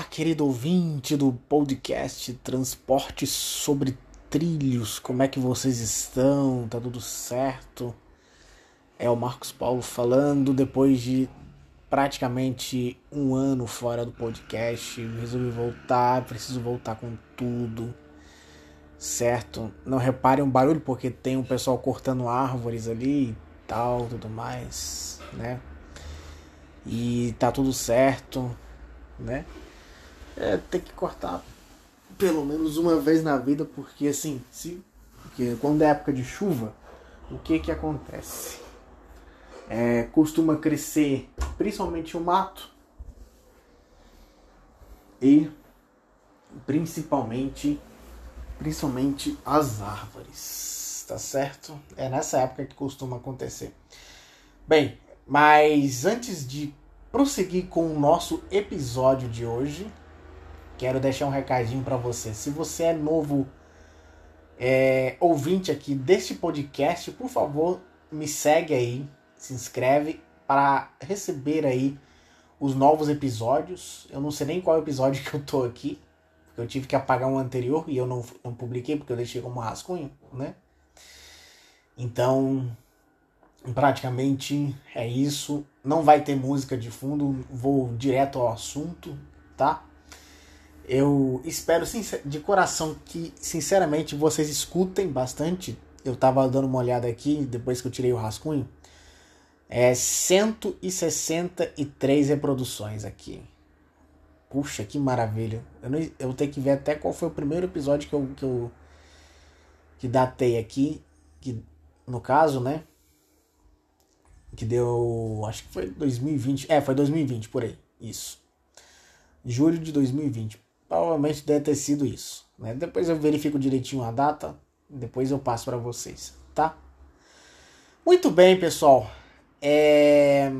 Olá, querido ouvinte do podcast Transporte sobre Trilhos. Como é que vocês estão? Tá tudo certo? É o Marcos Paulo falando depois de praticamente um ano fora do podcast. Resolvi voltar, preciso voltar com tudo. Certo? Não reparem o barulho porque tem um pessoal cortando árvores ali e tal, tudo mais, né? E tá tudo certo né? É, tem que cortar pelo menos uma vez na vida, porque assim, se, porque quando é época de chuva, o que que acontece? É, costuma crescer principalmente o mato e principalmente principalmente as árvores, tá certo? É nessa época que costuma acontecer. Bem, mas antes de prosseguir com o nosso episódio de hoje, quero deixar um recadinho para você. Se você é novo é, ouvinte aqui deste podcast, por favor, me segue aí, se inscreve para receber aí os novos episódios. Eu não sei nem qual episódio que eu tô aqui, porque eu tive que apagar um anterior e eu não, não publiquei porque eu deixei como rascunho, né? Então, praticamente é isso. Não vai ter música de fundo, vou direto ao assunto, tá? Eu espero de coração que, sinceramente, vocês escutem bastante. Eu tava dando uma olhada aqui, depois que eu tirei o rascunho. É 163 reproduções aqui. Puxa, que maravilha. Eu, não, eu tenho que ver até qual foi o primeiro episódio que eu, que eu que datei aqui. Que, no caso, né? que deu, acho que foi 2020, é, foi 2020 por aí, isso. Julho de 2020. Provavelmente deve ter sido isso, né? Depois eu verifico direitinho a data, depois eu passo para vocês, tá? Muito bem, pessoal. É...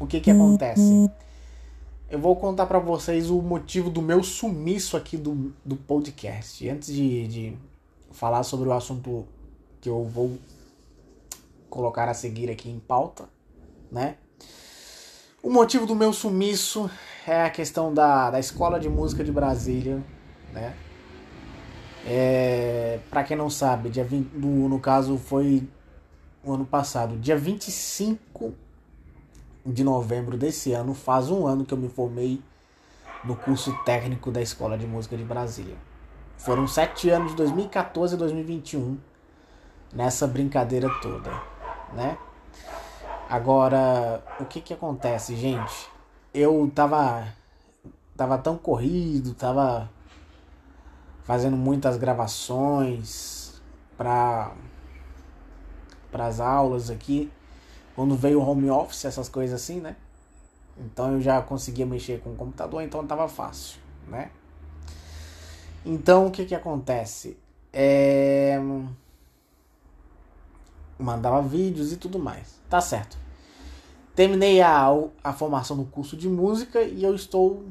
O que que acontece? Eu vou contar para vocês o motivo do meu sumiço aqui do, do podcast. Antes de, de falar sobre o assunto que eu vou colocar a seguir aqui em pauta, né? O motivo do meu sumiço é a questão da, da Escola de Música de Brasília, né? É, para quem não sabe, dia 20, no, no caso foi o ano passado, dia 25 de novembro desse ano, faz um ano que eu me formei no curso técnico da Escola de Música de Brasília. Foram sete anos de 2014 a 2021 nessa brincadeira toda né? Agora, o que que acontece, gente? Eu tava tava tão corrido, tava fazendo muitas gravações para para as aulas aqui. Quando veio o home office, essas coisas assim, né? Então eu já conseguia mexer com o computador, então tava fácil, né? Então o que que acontece? É mandava vídeos e tudo mais. Tá certo. Terminei a, a formação no curso de música e eu estou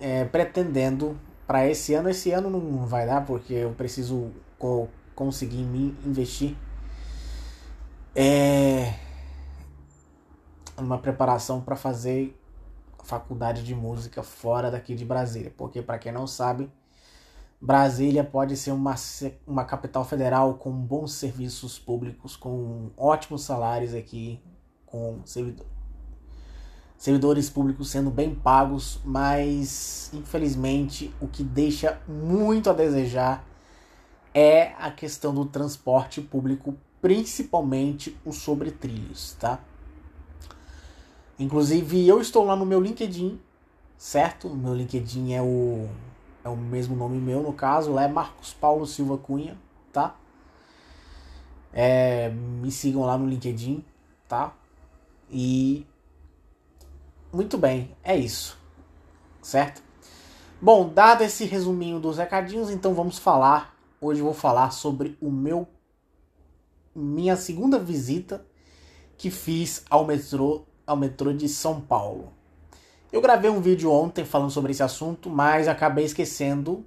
é, pretendendo para esse ano. Esse ano não vai dar porque eu preciso co conseguir me investir é, uma preparação para fazer faculdade de música fora daqui de Brasília. Porque, para quem não sabe, Brasília pode ser uma, uma capital federal com bons serviços públicos, com ótimos salários aqui, com servidor, servidores públicos sendo bem pagos, mas infelizmente o que deixa muito a desejar é a questão do transporte público, principalmente o sobre trilhos, tá? Inclusive eu estou lá no meu LinkedIn, certo? Meu LinkedIn é o é o mesmo nome meu no caso, lá é Marcos Paulo Silva Cunha, tá? É, me sigam lá no LinkedIn, tá? E muito bem, é isso, certo? Bom, dado esse resuminho dos recadinhos, então vamos falar. Hoje vou falar sobre o meu minha segunda visita que fiz ao metrô ao metrô de São Paulo. Eu gravei um vídeo ontem falando sobre esse assunto, mas acabei esquecendo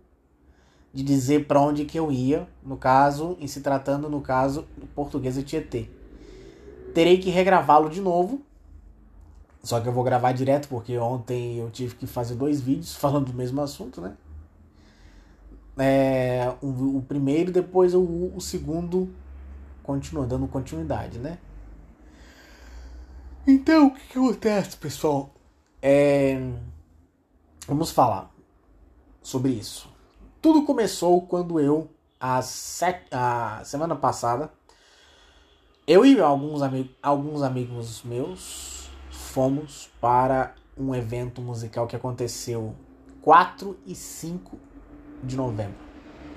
de dizer para onde que eu ia, no caso, em se tratando no caso do português de Tietê. Terei que regravá-lo de novo, Só que eu vou gravar direto porque ontem eu tive que fazer dois vídeos falando do mesmo assunto, né? É, o, o primeiro, depois o, o segundo continua dando continuidade, né? Então, o que, acontece, pessoal? É, vamos falar sobre isso. Tudo começou quando eu, a, set, a semana passada, eu e alguns, amig alguns amigos meus fomos para um evento musical que aconteceu 4 e 5 de novembro,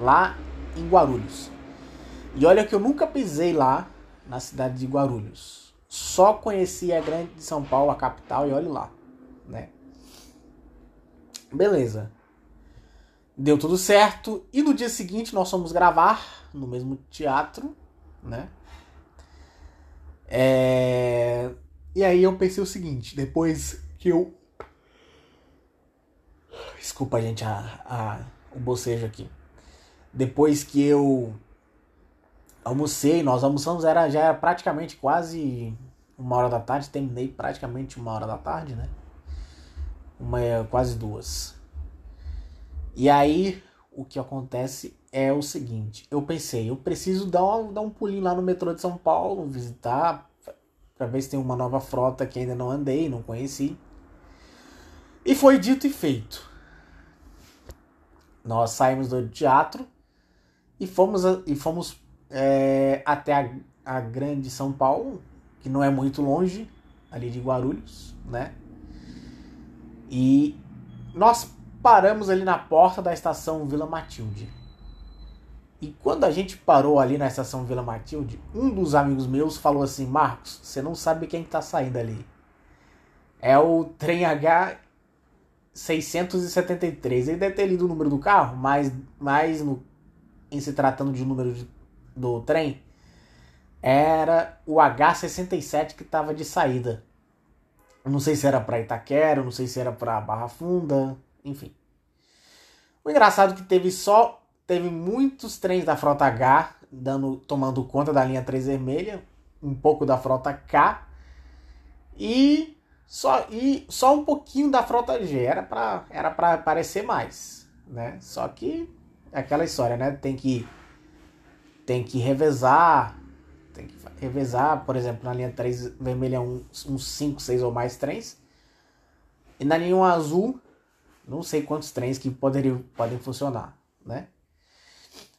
lá em Guarulhos. E olha que eu nunca pisei lá na cidade de Guarulhos. Só conheci a grande de São Paulo, a capital, e olhe lá, né? Beleza. Deu tudo certo. E no dia seguinte nós fomos gravar no mesmo teatro, né? É... E aí eu pensei o seguinte, depois que eu. Desculpa, gente, a, a, o bocejo aqui. Depois que eu almocei, nós almoçamos, era, já era praticamente quase uma hora da tarde, terminei praticamente uma hora da tarde, né? Uma, quase duas. E aí, o que acontece é o seguinte: eu pensei, eu preciso dar, uma, dar um pulinho lá no metrô de São Paulo, visitar, para ver se tem uma nova frota que ainda não andei, não conheci. E foi dito e feito. Nós saímos do teatro e fomos, e fomos é, até a, a grande São Paulo, que não é muito longe, ali de Guarulhos, né? E nós paramos ali na porta da estação Vila Matilde. E quando a gente parou ali na estação Vila Matilde, um dos amigos meus falou assim: Marcos, você não sabe quem está saindo ali. É o trem H 673. Ele deve ter lido o número do carro, mas, mas no, em se tratando de número de, do trem, era o H67 que estava de saída. Não sei se era para Itaquera, não sei se era para Barra Funda, enfim. O engraçado é que teve só teve muitos trens da frota H dando tomando conta da linha 3 vermelha, um pouco da frota K e só e só um pouquinho da frota G era para era para aparecer mais, né? Só que é aquela história, né? Tem que tem que revezar, tem que revezar, por exemplo, na linha 3 vermelha uns, uns 5, 6 ou mais trens. E na linha 1 azul, não sei quantos trens que poderiam podem funcionar, né?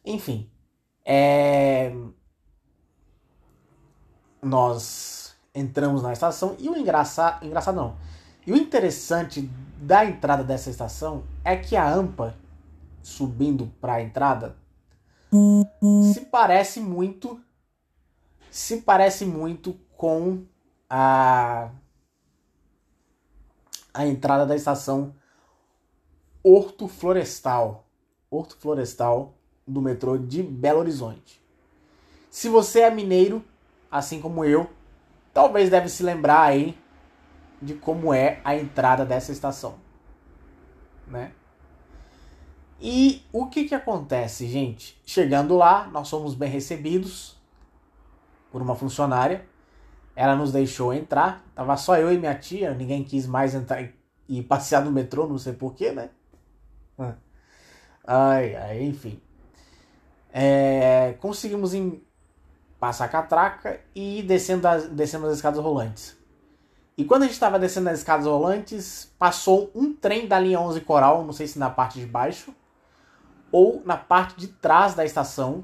Enfim, é... nós entramos na estação e o engraçado, engraçado não, e o interessante da entrada dessa estação é que a AMPA subindo para a entrada se parece muito se parece muito com a a entrada da estação Horto Florestal. Horto Florestal do metrô de Belo Horizonte. Se você é mineiro, assim como eu, talvez deve se lembrar aí de como é a entrada dessa estação, né? E o que que acontece, gente? Chegando lá, nós fomos bem recebidos por uma funcionária. Ela nos deixou entrar. Tava só eu e minha tia, ninguém quis mais entrar e passear no metrô, não sei porquê, né? Ai, ai, enfim. É, conseguimos em, passar a catraca e descendo as, descendo as escadas rolantes. E quando a gente estava descendo as escadas rolantes, passou um trem da linha 11 Coral, não sei se na parte de baixo ou na parte de trás da estação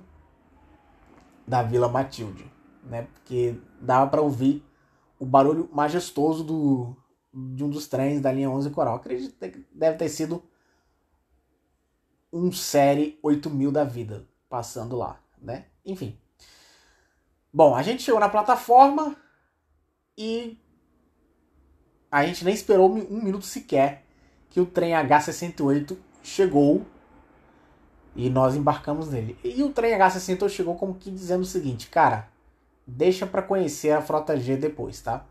da Vila Matilde, né? Porque dava para ouvir o barulho majestoso do, de um dos trens da linha 11 Coral. Acredito que deve ter sido um série 8000 da vida passando lá, né? Enfim. Bom, a gente chegou na plataforma e a gente nem esperou um minuto sequer que o trem H68 chegou e nós embarcamos nele. E o trem H68 chegou como que dizendo o seguinte, cara, deixa para conhecer a frota G depois, tá?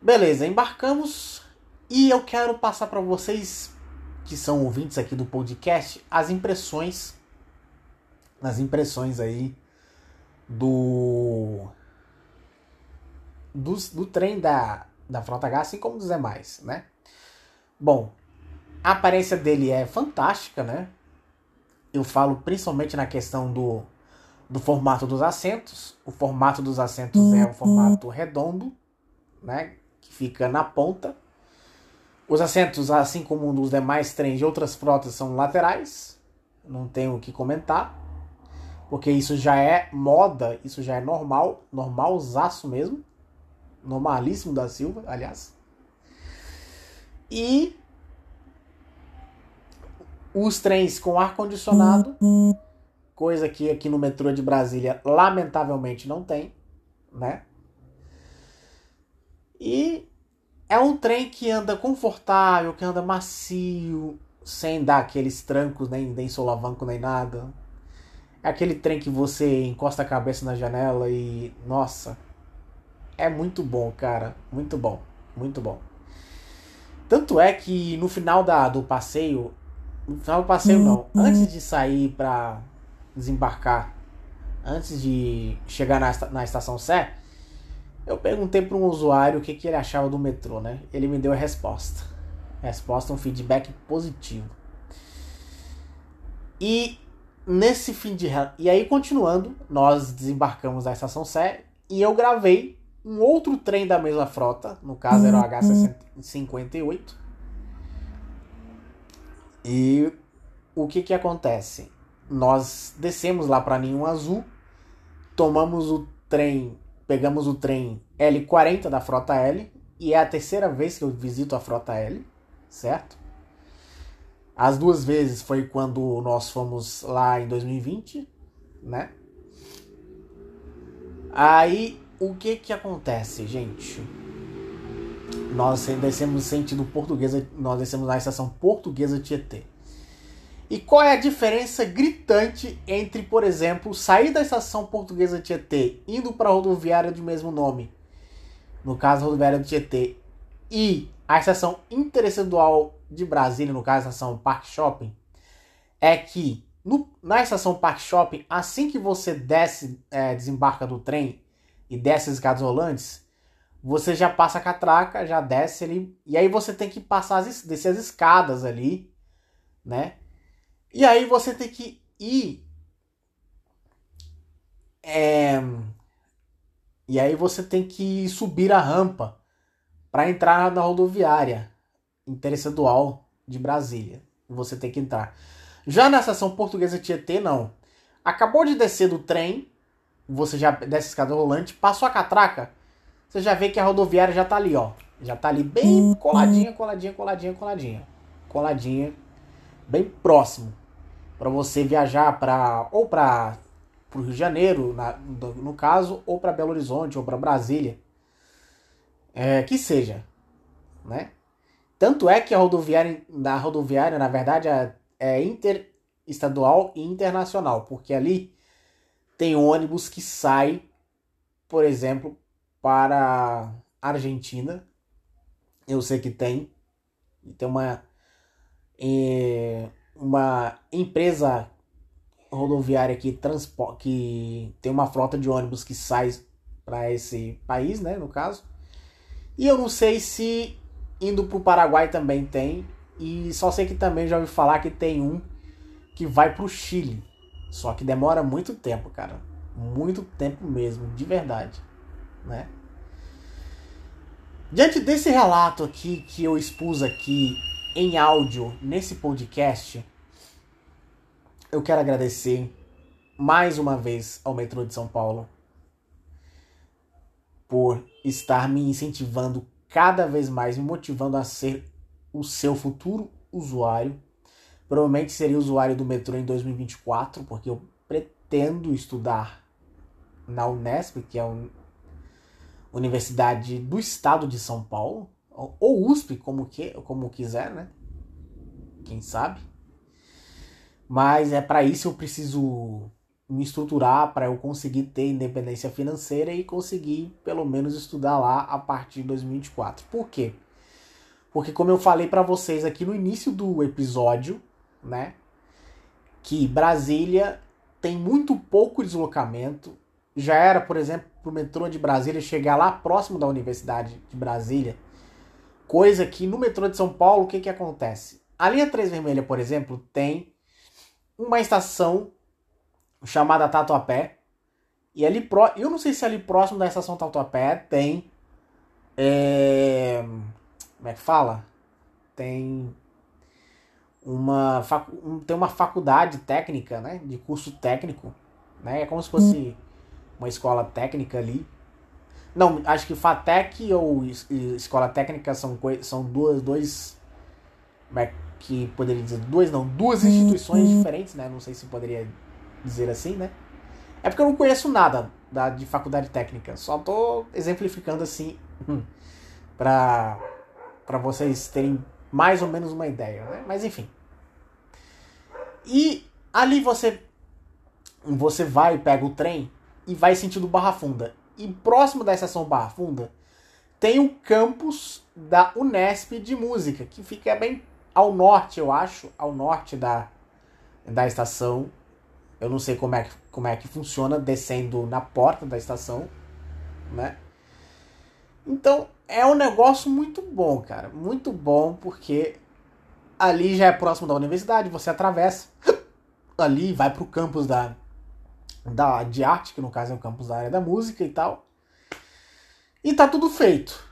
Beleza, embarcamos e eu quero passar para vocês que são ouvintes aqui do podcast as impressões, as impressões aí do do, do trem da, da Frota H, assim como dos demais, né? Bom, a aparência dele é fantástica, né? Eu falo principalmente na questão do, do formato dos assentos. O formato dos assentos é um formato redondo, né? Que fica na ponta. Os assentos, assim como nos demais trens de outras frotas, são laterais. Não tenho o que comentar. Porque isso já é moda, isso já é normal, normalzaço mesmo. Normalíssimo da Silva, aliás. E os trens com ar-condicionado, coisa que aqui no metrô de Brasília lamentavelmente não tem, né? E é um trem que anda confortável, que anda macio, sem dar aqueles trancos, nem, nem solavanco, nem nada. É aquele trem que você encosta a cabeça na janela e. Nossa! É muito bom, cara. Muito bom. Muito bom. Tanto é que no final da, do passeio. No final do passeio não. Uhum. Antes de sair pra desembarcar. Antes de chegar na, na estação Sé eu perguntei para um usuário o que, que ele achava do metrô, né? Ele me deu a resposta. resposta, um feedback positivo. E nesse fim de. E aí, continuando, nós desembarcamos na estação Sé e eu gravei um outro trem da mesma frota, no caso era o H58. E o que que acontece? Nós descemos lá para Ninho Azul, tomamos o trem pegamos o trem L40 da Frota L e é a terceira vez que eu visito a Frota L, certo? As duas vezes foi quando nós fomos lá em 2020, né? Aí o que que acontece, gente? Nós descemos sentido portuguesa, nós descemos na estação portuguesa Tietê. E qual é a diferença gritante entre, por exemplo, sair da estação portuguesa Tietê indo para a rodoviária de mesmo nome, no caso a rodoviária do Tietê, e a estação interestadual de Brasília, no caso a estação Park Shopping, é que no, na estação Park Shopping, assim que você desce, é, desembarca do trem e desce as escadas rolantes, você já passa a catraca, já desce ali, e aí você tem que passar as, descer as escadas ali, né? E aí você tem que ir. É, e aí você tem que subir a rampa para entrar na rodoviária interestadual de Brasília. Você tem que entrar. Já na estação portuguesa Tietê, não. Acabou de descer do trem, você já desce a escada rolante, passou a catraca, você já vê que a rodoviária já tá ali, ó. Já tá ali bem coladinha, coladinha, coladinha, coladinha. Coladinha, bem próximo para você viajar para ou para o Rio de Janeiro, na, no caso, ou para Belo Horizonte, ou para Brasília, é, que seja, né? Tanto é que a rodoviária, na rodoviária, na verdade, é, é interestadual e internacional, porque ali tem ônibus que sai, por exemplo, para Argentina. Eu sei que tem. Tem uma. É, uma empresa rodoviária que transporta, que tem uma frota de ônibus que sai para esse país, né, no caso. E eu não sei se indo para o Paraguai também tem. E só sei que também já ouvi falar que tem um que vai para o Chile. Só que demora muito tempo, cara. Muito tempo mesmo, de verdade, né? Diante desse relato aqui que eu expus aqui em áudio nesse podcast, eu quero agradecer mais uma vez ao metrô de São Paulo por estar me incentivando cada vez mais, me motivando a ser o seu futuro usuário. Provavelmente seria usuário do metrô em 2024, porque eu pretendo estudar na Unesp, que é a Universidade do Estado de São Paulo ou USP, como, que, como quiser, né? Quem sabe? Mas é para isso eu preciso me estruturar para eu conseguir ter independência financeira e conseguir pelo menos estudar lá a partir de 2024. Por quê? Porque como eu falei para vocês aqui no início do episódio, né, que Brasília tem muito pouco deslocamento. Já era, por exemplo, pro metrô de Brasília chegar lá próximo da Universidade de Brasília. Coisa que no metrô de São Paulo, o que que acontece? A linha 3 vermelha, por exemplo, tem uma estação chamada Tatuapé. E ali pro... eu não sei se ali próximo da estação Tatuapé tem é... como é que fala? Tem uma facu... tem uma faculdade técnica, né, de curso técnico, né? É como se fosse uma escola técnica ali. Não, acho que FATEC ou escola técnica são são duas dois como é que poderia dizer duas não, duas instituições diferentes, né? Não sei se poderia dizer assim, né? É porque eu não conheço nada da, de faculdade técnica, só tô exemplificando assim hum, para para vocês terem mais ou menos uma ideia, né? Mas enfim. E ali você você vai, pega o trem e vai sentido Barra Funda. E próximo da estação Barra Funda tem o campus da Unesp de Música, que fica bem ao norte, eu acho, ao norte da, da estação. Eu não sei como é, que, como é que funciona descendo na porta da estação, né? Então, é um negócio muito bom, cara. Muito bom, porque ali já é próximo da universidade, você atravessa ali, vai pro campus da, da, de arte, que no caso é o campus da área da música e tal. E tá tudo feito,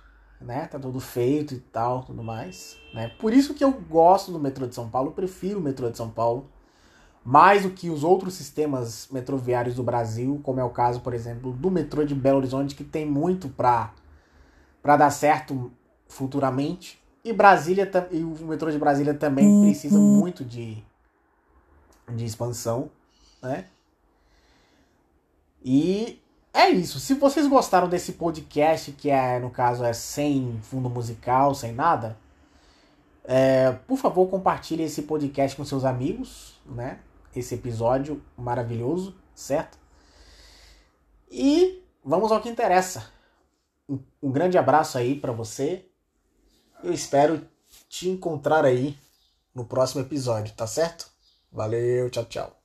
né? Tá tudo feito e tal, tudo mais, né? Por isso que eu gosto do metrô de São Paulo, prefiro o metrô de São Paulo mais do que os outros sistemas metroviários do Brasil, como é o caso, por exemplo, do metrô de Belo Horizonte, que tem muito para para dar certo futuramente. E Brasília e o metrô de Brasília também precisa muito de, de expansão, né? E é isso. Se vocês gostaram desse podcast, que é, no caso, é sem fundo musical, sem nada, é, por favor, compartilhe esse podcast com seus amigos, né? Esse episódio maravilhoso, certo? E vamos ao que interessa. Um, um grande abraço aí para você. Eu espero te encontrar aí no próximo episódio, tá certo? Valeu, tchau, tchau.